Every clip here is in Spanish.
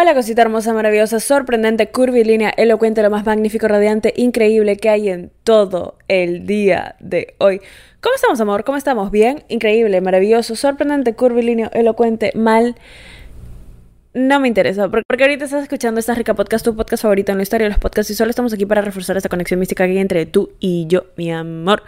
Hola cosita hermosa, maravillosa, sorprendente, curvilínea, elocuente, lo más magnífico, radiante, increíble que hay en todo el día de hoy. ¿Cómo estamos, amor? ¿Cómo estamos? ¿Bien? Increíble, maravilloso, sorprendente, curvilíneo, elocuente, mal. No me interesa, porque ahorita estás escuchando esta rica podcast, tu podcast favorito en la historia de los podcasts, y solo estamos aquí para reforzar esta conexión mística que hay entre tú y yo, mi amor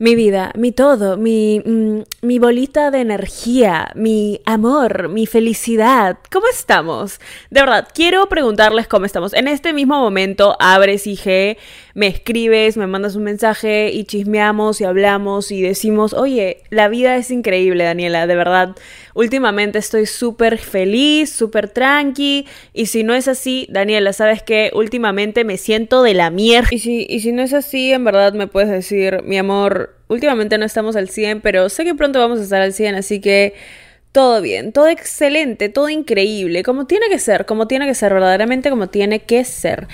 mi vida, mi todo, mi, mm, mi bolita de energía, mi amor, mi felicidad. ¿Cómo estamos? De verdad, quiero preguntarles cómo estamos. En este mismo momento abres IG, me escribes, me mandas un mensaje y chismeamos y hablamos y decimos, oye, la vida es increíble, Daniela, de verdad. Últimamente estoy súper feliz, súper tranqui. Y si no es así, Daniela, ¿sabes qué? Últimamente me siento de la mierda. Y si, y si no es así, en verdad me puedes decir, mi amor, últimamente no estamos al 100, pero sé que pronto vamos a estar al 100, así que todo bien, todo excelente, todo increíble, como tiene que ser, como tiene que ser, verdaderamente como tiene que ser.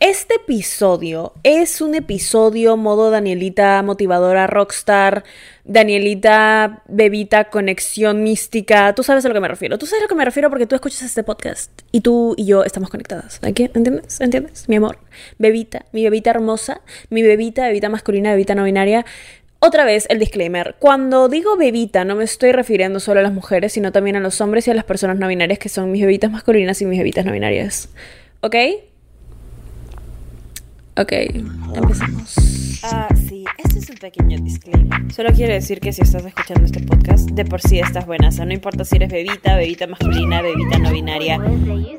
Este episodio es un episodio modo Danielita motivadora rockstar, Danielita bebita conexión mística. Tú sabes a lo que me refiero. Tú sabes a lo que me refiero porque tú escuchas este podcast y tú y yo estamos conectadas. ¿Entiendes? ¿Entiendes? Mi amor. Bebita, mi bebita hermosa, mi bebita, bebita masculina, bebita no binaria. Otra vez el disclaimer. Cuando digo bebita no me estoy refiriendo solo a las mujeres, sino también a los hombres y a las personas no binarias que son mis bebitas masculinas y mis bebitas no binarias. ¿Ok? Ok, empezamos. Ah, sí, este es un pequeño disclaimer. Solo quiero decir que si estás escuchando este podcast, de por sí estás buena. O sea, no importa si eres bebita, bebita masculina, bebita no binaria.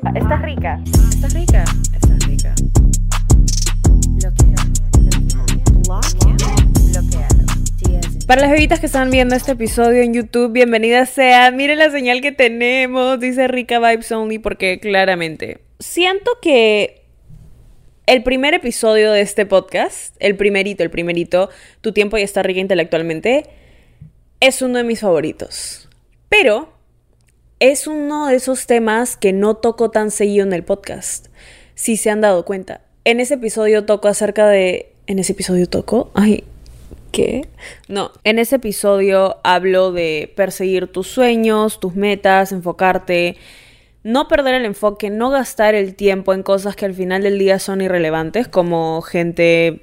Ah, estás rica. Estás rica. Estás rica. Para las bebitas que están viendo este episodio en YouTube, bienvenidas sean. Miren la señal que tenemos. Dice Rica Vibes Only porque claramente siento que el primer episodio de este podcast, el primerito, el primerito, Tu tiempo ya está rica intelectualmente, es uno de mis favoritos. Pero es uno de esos temas que no toco tan seguido en el podcast, si se han dado cuenta. En ese episodio toco acerca de... ¿En ese episodio toco? Ay, ¿qué? No, en ese episodio hablo de perseguir tus sueños, tus metas, enfocarte no perder el enfoque, no gastar el tiempo en cosas que al final del día son irrelevantes, como gente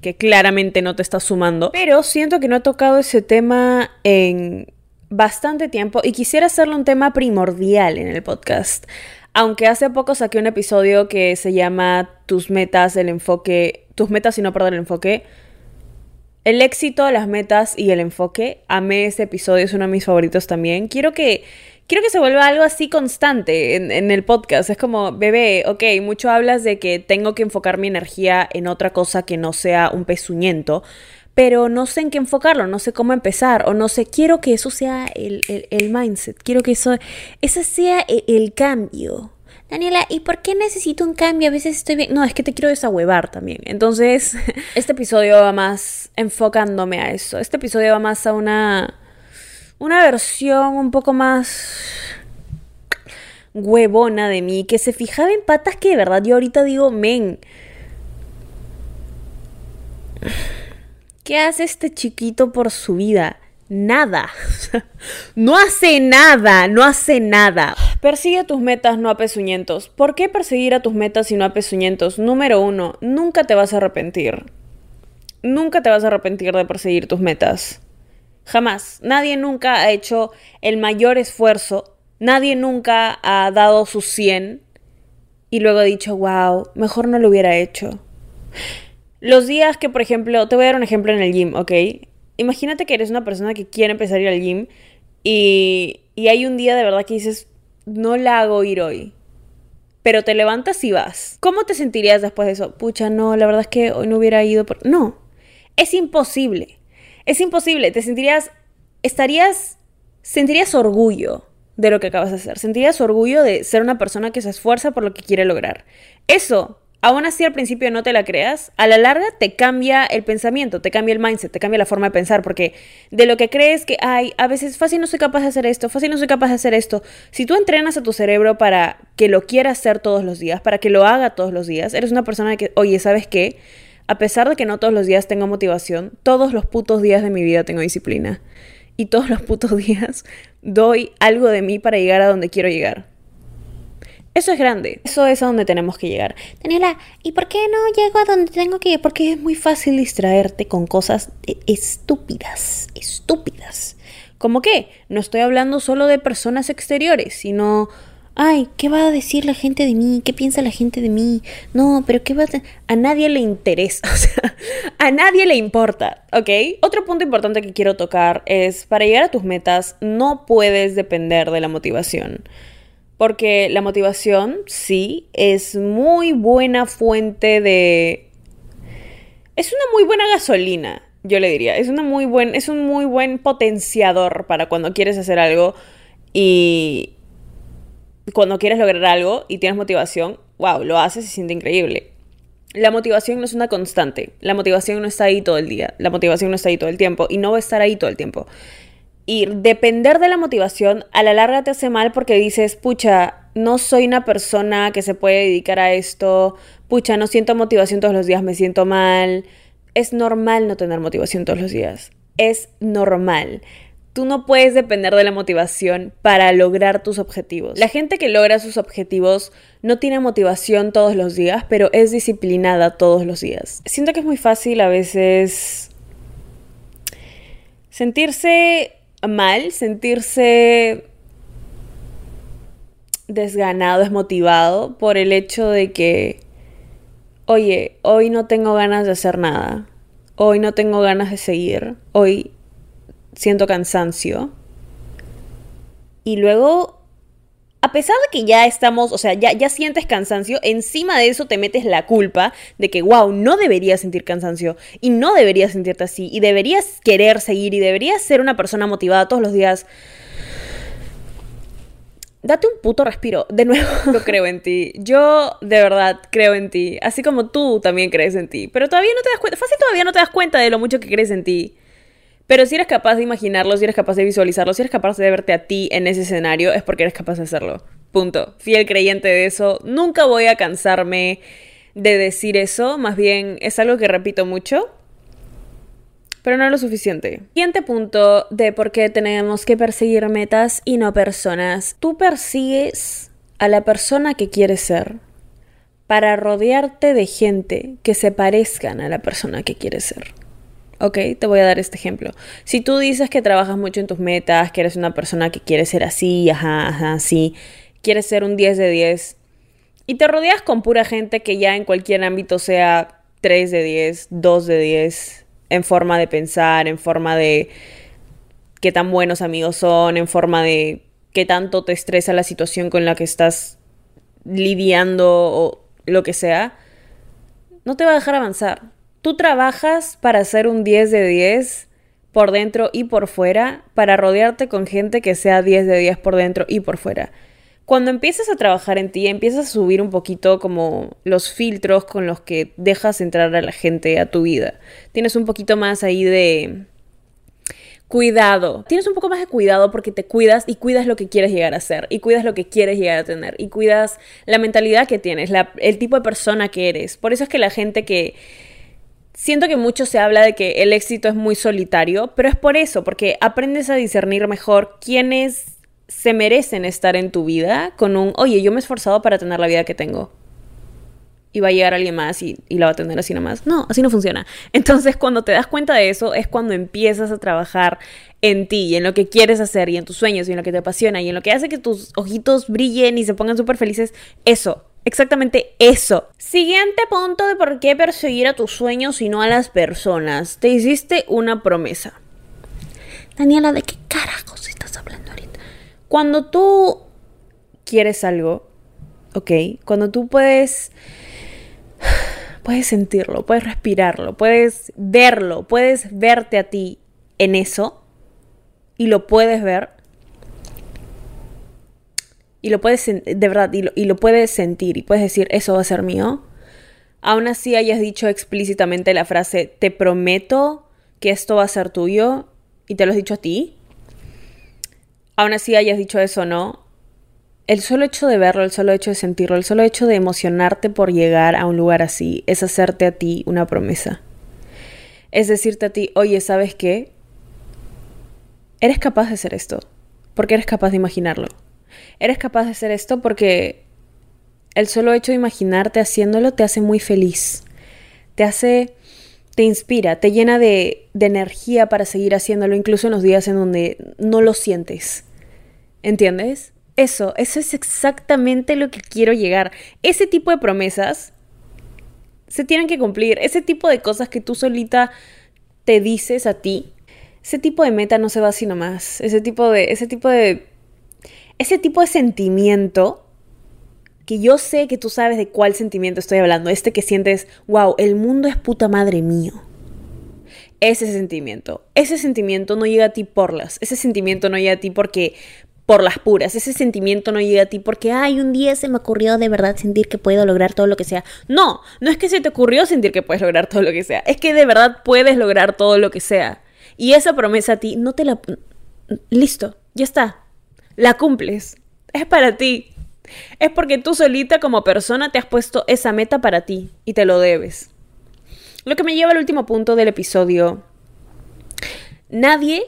que claramente no te está sumando. Pero siento que no he tocado ese tema en bastante tiempo y quisiera hacerlo un tema primordial en el podcast. Aunque hace poco saqué un episodio que se llama Tus metas, el enfoque, tus metas y no perder el enfoque. El éxito, las metas y el enfoque. Amé este episodio, es uno de mis favoritos también. Quiero que, quiero que se vuelva algo así constante en, en, el podcast. Es como, bebé, ok, mucho hablas de que tengo que enfocar mi energía en otra cosa que no sea un pezuñento, pero no sé en qué enfocarlo, no sé cómo empezar, o no sé, quiero que eso sea el, el, mindset, quiero que eso, ese sea el, el cambio. Daniela, ¿y por qué necesito un cambio? A veces estoy bien. No, es que te quiero desahuevar también. Entonces, este episodio va más enfocándome a eso. Este episodio va más a una. Una versión un poco más huevona de mí, que se fijaba en patas que de verdad yo ahorita digo, men. ¿Qué hace este chiquito por su vida? Nada. no hace nada, no hace nada. Persigue tus metas, no a pezuñentos. ¿Por qué perseguir a tus metas y no a pezuñentos? Número uno, nunca te vas a arrepentir. Nunca te vas a arrepentir de perseguir tus metas. Jamás. Nadie nunca ha hecho el mayor esfuerzo. Nadie nunca ha dado su 100 y luego ha dicho, wow, mejor no lo hubiera hecho. Los días que, por ejemplo, te voy a dar un ejemplo en el gym, ¿ok? Imagínate que eres una persona que quiere empezar a ir al gym y, y hay un día de verdad que dices, no la hago ir hoy. Pero te levantas y vas. ¿Cómo te sentirías después de eso? Pucha, no, la verdad es que hoy no hubiera ido. Por... No, es imposible. Es imposible. Te sentirías, estarías, sentirías orgullo de lo que acabas de hacer. Sentirías orgullo de ser una persona que se esfuerza por lo que quiere lograr. Eso aún así al principio no te la creas, a la larga te cambia el pensamiento, te cambia el mindset, te cambia la forma de pensar, porque de lo que crees que, ay, a veces fácil no soy capaz de hacer esto, fácil no soy capaz de hacer esto, si tú entrenas a tu cerebro para que lo quiera hacer todos los días, para que lo haga todos los días, eres una persona que, oye, ¿sabes qué? A pesar de que no todos los días tengo motivación, todos los putos días de mi vida tengo disciplina. y todos los putos días doy algo de mí para llegar a donde quiero llegar. Eso es grande. Eso es a donde tenemos que llegar. Daniela, ¿y por qué no llego a donde tengo que ir? Porque es muy fácil distraerte con cosas e-, estúpidas, estúpidas. ¿Cómo qué? No estoy hablando solo de personas exteriores, sino ay, ¿qué va a decir la gente de mí? ¿Qué piensa la gente de mí? No, pero ¿qué va a... A nadie le interesa, o sea, a nadie le importa, ¿ok? Otro punto importante que quiero tocar es, para llegar a tus metas, no puedes depender de la motivación. Porque la motivación, sí, es muy buena fuente de... Es una muy buena gasolina, yo le diría. Es, una muy buen, es un muy buen potenciador para cuando quieres hacer algo y cuando quieres lograr algo y tienes motivación, wow, lo haces y se siente increíble. La motivación no es una constante. La motivación no está ahí todo el día. La motivación no está ahí todo el tiempo y no va a estar ahí todo el tiempo. Y depender de la motivación a la larga te hace mal porque dices, pucha, no soy una persona que se puede dedicar a esto, pucha, no siento motivación todos los días, me siento mal. Es normal no tener motivación todos los días. Es normal. Tú no puedes depender de la motivación para lograr tus objetivos. La gente que logra sus objetivos no tiene motivación todos los días, pero es disciplinada todos los días. Siento que es muy fácil a veces sentirse mal, sentirse desganado, desmotivado por el hecho de que, oye, hoy no tengo ganas de hacer nada, hoy no tengo ganas de seguir, hoy siento cansancio. Y luego a pesar de que ya estamos, o sea, ya, ya sientes cansancio, encima de eso te metes la culpa de que, wow, no deberías sentir cansancio y no deberías sentirte así y deberías querer seguir y deberías ser una persona motivada todos los días. Date un puto respiro. De nuevo, yo creo en ti. Yo de verdad creo en ti. Así como tú también crees en ti. Pero todavía no te das cuenta. Fácil todavía no te das cuenta de lo mucho que crees en ti. Pero si eres capaz de imaginarlo, si eres capaz de visualizarlo, si eres capaz de verte a ti en ese escenario, es porque eres capaz de hacerlo. Punto. Fiel creyente de eso. Nunca voy a cansarme de decir eso. Más bien es algo que repito mucho. Pero no lo suficiente. Siguiente punto de por qué tenemos que perseguir metas y no personas. Tú persigues a la persona que quieres ser para rodearte de gente que se parezcan a la persona que quieres ser. Ok, te voy a dar este ejemplo. Si tú dices que trabajas mucho en tus metas, que eres una persona que quiere ser así, ajá, ajá, así, quieres ser un 10 de 10, y te rodeas con pura gente que ya en cualquier ámbito sea 3 de 10, 2 de 10, en forma de pensar, en forma de qué tan buenos amigos son, en forma de qué tanto te estresa la situación con la que estás lidiando o lo que sea, no te va a dejar avanzar Tú trabajas para ser un 10 de 10 por dentro y por fuera, para rodearte con gente que sea 10 de 10 por dentro y por fuera. Cuando empiezas a trabajar en ti, empiezas a subir un poquito como los filtros con los que dejas entrar a la gente a tu vida. Tienes un poquito más ahí de cuidado. Tienes un poco más de cuidado porque te cuidas y cuidas lo que quieres llegar a ser y cuidas lo que quieres llegar a tener y cuidas la mentalidad que tienes, el tipo de persona que eres. Por eso es que la gente que Siento que mucho se habla de que el éxito es muy solitario, pero es por eso, porque aprendes a discernir mejor quiénes se merecen estar en tu vida con un, oye, yo me he esforzado para tener la vida que tengo. Y va a llegar alguien más y, la va a tener así nomás. No, así no funciona. Entonces, cuando te das cuenta de eso, es cuando empiezas a trabajar en ti y en lo que quieres hacer y en tus sueños y en lo que te apasiona y en lo que hace que tus ojitos brillen y se pongan súper felices. Eso, Exactamente eso. Siguiente punto de por qué perseguir a tus sueños y no a las personas. Te hiciste una promesa. Daniela, ¿de qué carajos estás hablando ahorita? Cuando tú quieres algo, ¿ok? Cuando tú puedes... Puedes sentirlo, puedes respirarlo, puedes verlo, puedes verte a ti en eso y lo puedes ver, y lo puedes, de verdad, y lo, puedes sentir y puedes decir, eso va a ser mío, aún así hayas dicho explícitamente la frase, te prometo que esto va a ser tuyo, y te lo has dicho a ti, aún así hayas dicho eso no, el solo hecho de verlo, el solo hecho de sentirlo, el solo hecho de emocionarte por llegar a un lugar así, es hacerte a ti una promesa. Es decirte a ti, oye, ¿sabes qué? eres capaz de hacer esto, porque eres capaz de imaginarlo. Eres capaz de hacer esto porque el solo hecho de imaginarte haciéndolo te hace muy feliz. Te hace, te inspira, te llena de, de energía para seguir haciéndolo, incluso en los días en donde no lo sientes. ¿Entiendes? Eso, eso es exactamente lo que quiero llegar. Ese tipo de promesas se tienen que cumplir. Ese tipo de cosas que tú solita te dices a ti. Ese tipo de meta no se va así nomás. Ese tipo de. Ese tipo de. Ese tipo de sentimiento. Que yo sé que tú sabes de cuál sentimiento estoy hablando. Este que sientes, wow, el mundo es puta madre mío. Ese sentimiento. Ese sentimiento no llega a ti por las. Ese sentimiento no llega a ti porque por las puras. Ese sentimiento no llega a ti porque, ay, un día se me ocurrió de verdad sentir que puedo lograr todo lo que sea. No, no es que se te ocurrió sentir que puedes lograr todo lo que sea. Es que de verdad puedes lograr todo lo que sea. Y esa promesa a ti, no te la... Listo, ya está. La cumples. Es para ti. Es porque tú solita como persona te has puesto esa meta para ti y te lo debes. Lo que me lleva al último punto del episodio. Nadie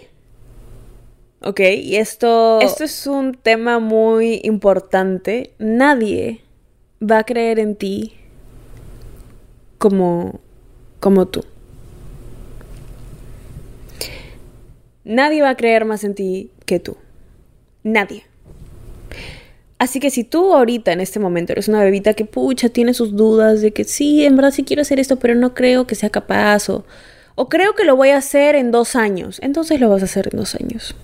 Ok, y esto, esto es un tema muy importante. Nadie va a creer en ti como, como tú. Nadie va a creer más en ti que tú. Nadie. Así que si tú ahorita en este momento eres una bebita que pucha tiene sus dudas de que sí, en verdad sí quiero hacer esto, pero no creo que sea capaz o, o creo que lo voy a hacer en dos años, entonces lo vas a hacer en dos años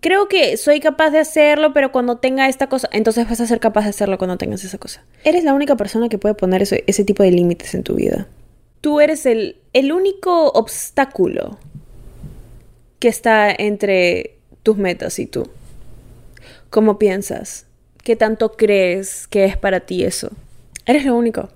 creo que soy capaz de hacerlo, pero cuando tenga esta cosa, entonces vas a ser capaz de hacerlo cuando tengas esa cosa. Eres la única persona que puede poner ese, tipo de límites en tu vida. Tú eres el único obstáculo que está entre tus metas y tú. ¿Cómo piensas? ¿Qué tanto crees que es para ti eso? Eres lo único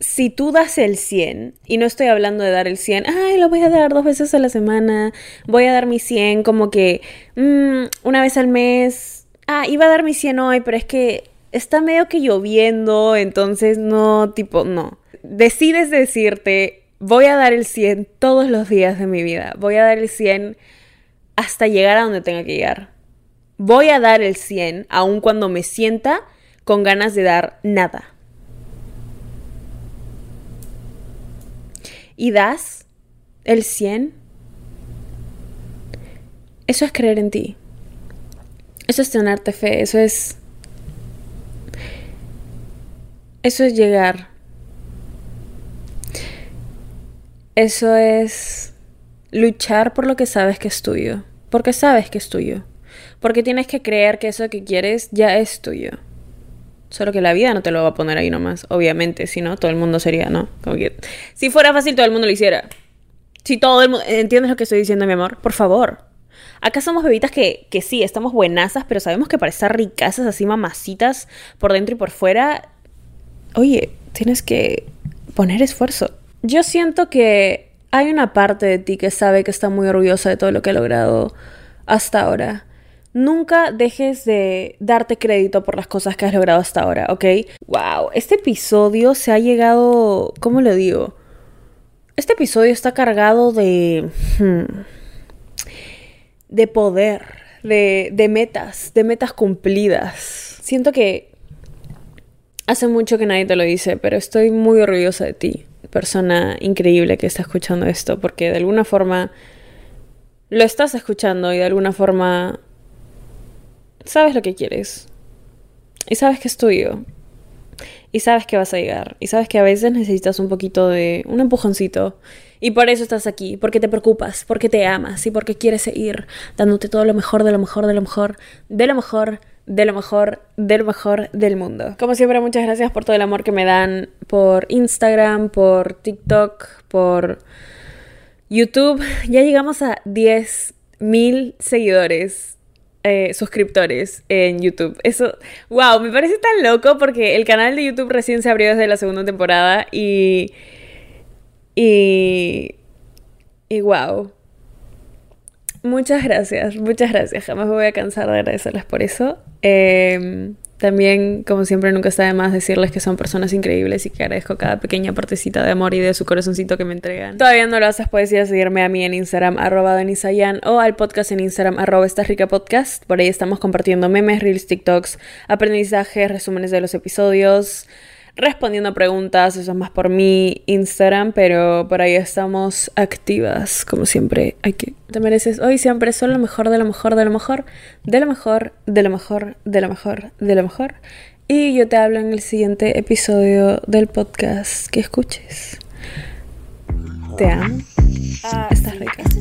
si tú das el 100, y no estoy hablando de dar el 100, ay, lo voy a dar dos veces a la semana, voy a dar mi 100 como que mm, una vez al mes, ah, iba a dar mi 100 hoy, pero es que está medio que lloviendo, entonces no, tipo, no. Decides decirte, voy a dar el 100 todos los días de mi vida, voy a dar el 100 hasta llegar a donde tenga que llegar. Voy a dar el 100 aun cuando me sienta con ganas de dar nada. y das el 100, eso es creer en ti. Eso es tenerte fe, eso es... Eso es llegar. Eso es luchar por lo que sabes que es tuyo. Porque sabes que es tuyo. Porque tienes que creer que eso que quieres ya es tuyo. Solo que la vida no te lo va a poner ahí nomás, obviamente, si no, todo el mundo sería, ¿no? Como que, si fuera fácil, todo el mundo lo hiciera. Si todo el mundo... ¿Entiendes lo que estoy diciendo, mi amor? Por favor. Acá somos bebitas que, que sí, estamos buenazas, pero sabemos que para estar ricasas, así mamacitas, por dentro y por fuera, oye, tienes que poner esfuerzo. Yo siento que hay una parte de ti que sabe que está muy orgullosa de todo lo que ha logrado hasta ahora. Nunca dejes de darte crédito por las cosas que has logrado hasta ahora, ¿ok? Wow, este episodio se ha llegado, ¿cómo lo digo? Este episodio está cargado de... Hmm, de poder, de, de metas, de metas cumplidas. Siento que hace mucho que nadie te lo dice, pero estoy muy orgullosa de ti, persona increíble que está escuchando esto, porque de alguna forma lo estás escuchando y de alguna forma sabes lo que quieres. Y sabes que es tuyo. Y sabes que vas a llegar. Y sabes que a veces necesitas un poquito de un empujoncito. Y por eso estás aquí. Porque te preocupas. Porque te amas. Y porque quieres seguir dándote todo lo mejor, de lo mejor, de lo mejor, de lo mejor, de lo mejor, de lo mejor del mundo. Como siempre, muchas gracias por todo el amor que me dan por Instagram, por TikTok, por YouTube. Ya llegamos a 10.000 seguidores eh, suscriptores en YouTube. Eso, wow, me parece tan loco porque el canal de YouTube recién se abrió desde la segunda temporada y... Y... Y wow. Muchas gracias, muchas gracias. Jamás me voy a cansar de agradecerles por eso. Em, También, como siempre, nunca está de más decirles que son personas increíbles y que agradezco cada pequeña partecita de amor y de su corazoncito que me entregan. Todavía no lo haces, puedes ir a seguirme a mí en Instagram, arroba denisayan, o al podcast en Instagram, arroba esta rica podcast. Por ahí estamos compartiendo memes, reels, TikToks, aprendizajes, resúmenes de los episodios respondiendo preguntas, eso es más por mi Instagram, pero por ahí estamos activas, como siempre. Hay que te mereces hoy siempre solo lo mejor, de lo mejor, de lo mejor, de lo mejor, de lo mejor, de lo mejor, de lo mejor. Y yo te hablo en el siguiente episodio del podcast que escuches. Te amo. Ah,